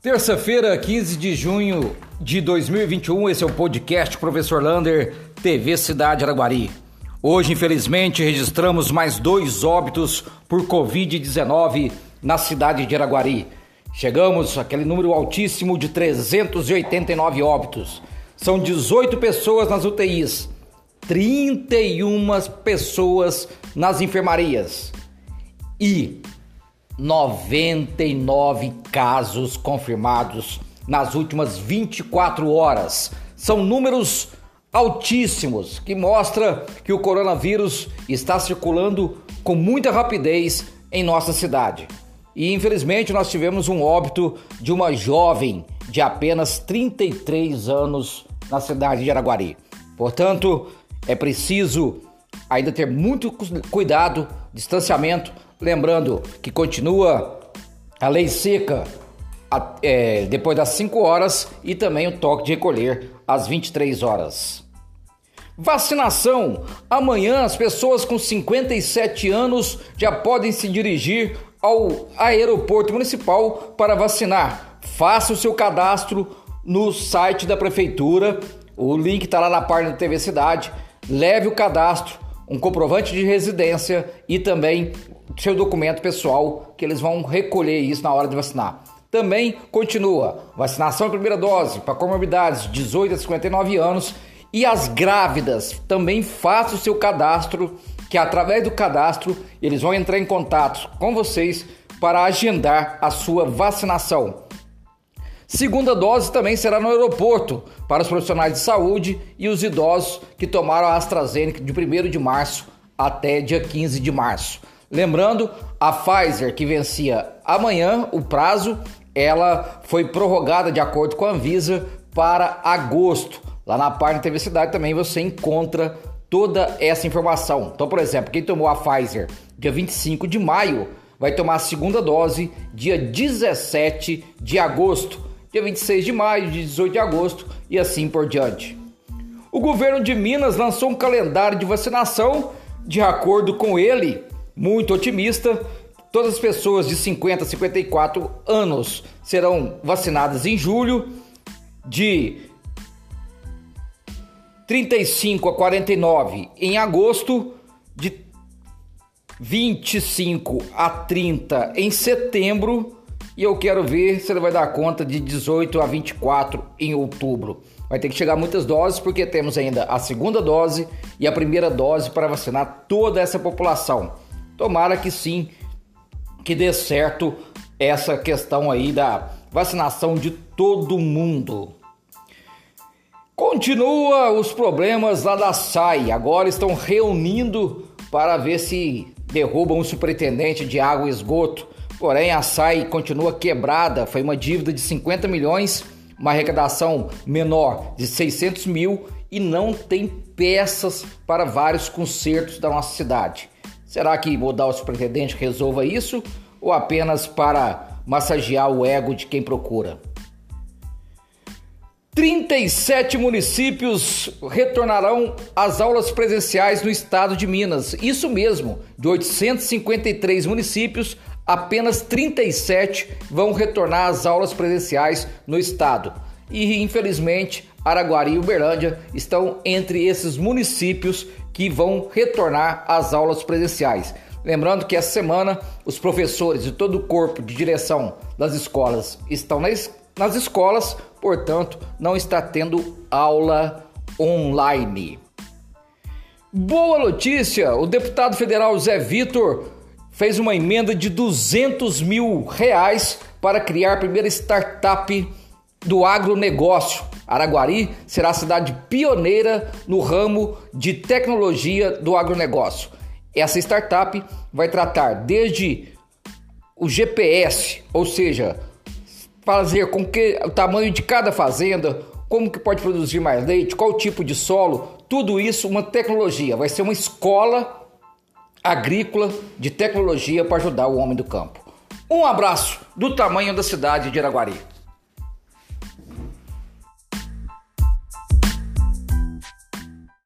Terça-feira, 15 de junho de 2021, esse é o podcast Professor Lander, TV Cidade Araguari. Hoje, infelizmente, registramos mais dois óbitos por Covid-19 na cidade de Araguari. Chegamos àquele número altíssimo de 389 óbitos. São 18 pessoas nas UTIs, 31 pessoas nas enfermarias e 99 casos confirmados nas últimas 24 horas. São números altíssimos que mostra que o coronavírus está circulando com muita rapidez em nossa cidade. E infelizmente nós tivemos um óbito de uma jovem de apenas 33 anos na cidade de Araguari. Portanto, é preciso ainda ter muito cuidado, distanciamento, Lembrando que continua a lei seca é, depois das 5 horas e também o toque de recolher às 23 horas. Vacinação. Amanhã as pessoas com 57 anos já podem se dirigir ao aeroporto municipal para vacinar. Faça o seu cadastro no site da prefeitura. O link está lá na página da TV Cidade. Leve o cadastro, um comprovante de residência e também seu documento pessoal, que eles vão recolher isso na hora de vacinar. Também continua vacinação primeira dose para comorbidades de 18 a 59 anos e as grávidas também façam o seu cadastro, que através do cadastro eles vão entrar em contato com vocês para agendar a sua vacinação. Segunda dose também será no aeroporto para os profissionais de saúde e os idosos que tomaram a AstraZeneca de 1 de março até dia 15 de março. Lembrando, a Pfizer que vencia amanhã o prazo, ela foi prorrogada de acordo com a Anvisa para agosto. Lá na página TV Cidade também você encontra toda essa informação. Então, por exemplo, quem tomou a Pfizer dia 25 de maio vai tomar a segunda dose dia 17 de agosto, dia 26 de maio, dia 18 de agosto e assim por diante. O governo de Minas lançou um calendário de vacinação. De acordo com ele, muito otimista. Todas as pessoas de 50 a 54 anos serão vacinadas em julho, de 35 a 49 em agosto, de 25 a 30 em setembro e eu quero ver se ele vai dar conta de 18 a 24 em outubro. Vai ter que chegar muitas doses porque temos ainda a segunda dose e a primeira dose para vacinar toda essa população. Tomara que sim, que dê certo essa questão aí da vacinação de todo mundo. Continua os problemas lá da SAI. Agora estão reunindo para ver se derrubam o superintendente de água e esgoto. Porém, a SAI continua quebrada. Foi uma dívida de 50 milhões, uma arrecadação menor de 600 mil e não tem peças para vários concertos da nossa cidade. Será que mudar o superintendente resolva isso ou apenas para massagear o ego de quem procura? 37 municípios retornarão às aulas presenciais no estado de Minas. Isso mesmo, de 853 municípios, apenas 37 vão retornar às aulas presenciais no estado. E infelizmente, Araguari e Uberlândia estão entre esses municípios que vão retornar às aulas presenciais. Lembrando que essa semana os professores e todo o corpo de direção das escolas estão nas, nas escolas, portanto, não está tendo aula online. Boa notícia! O deputado federal Zé Vitor fez uma emenda de 200 mil reais para criar a primeira startup do agronegócio Araguari será a cidade pioneira no ramo de tecnologia do agronegócio. Essa startup vai tratar desde o GPS, ou seja, fazer com que o tamanho de cada fazenda, como que pode produzir mais leite, qual tipo de solo, tudo isso uma tecnologia. Vai ser uma escola agrícola de tecnologia para ajudar o homem do campo. Um abraço do tamanho da cidade de Araguari.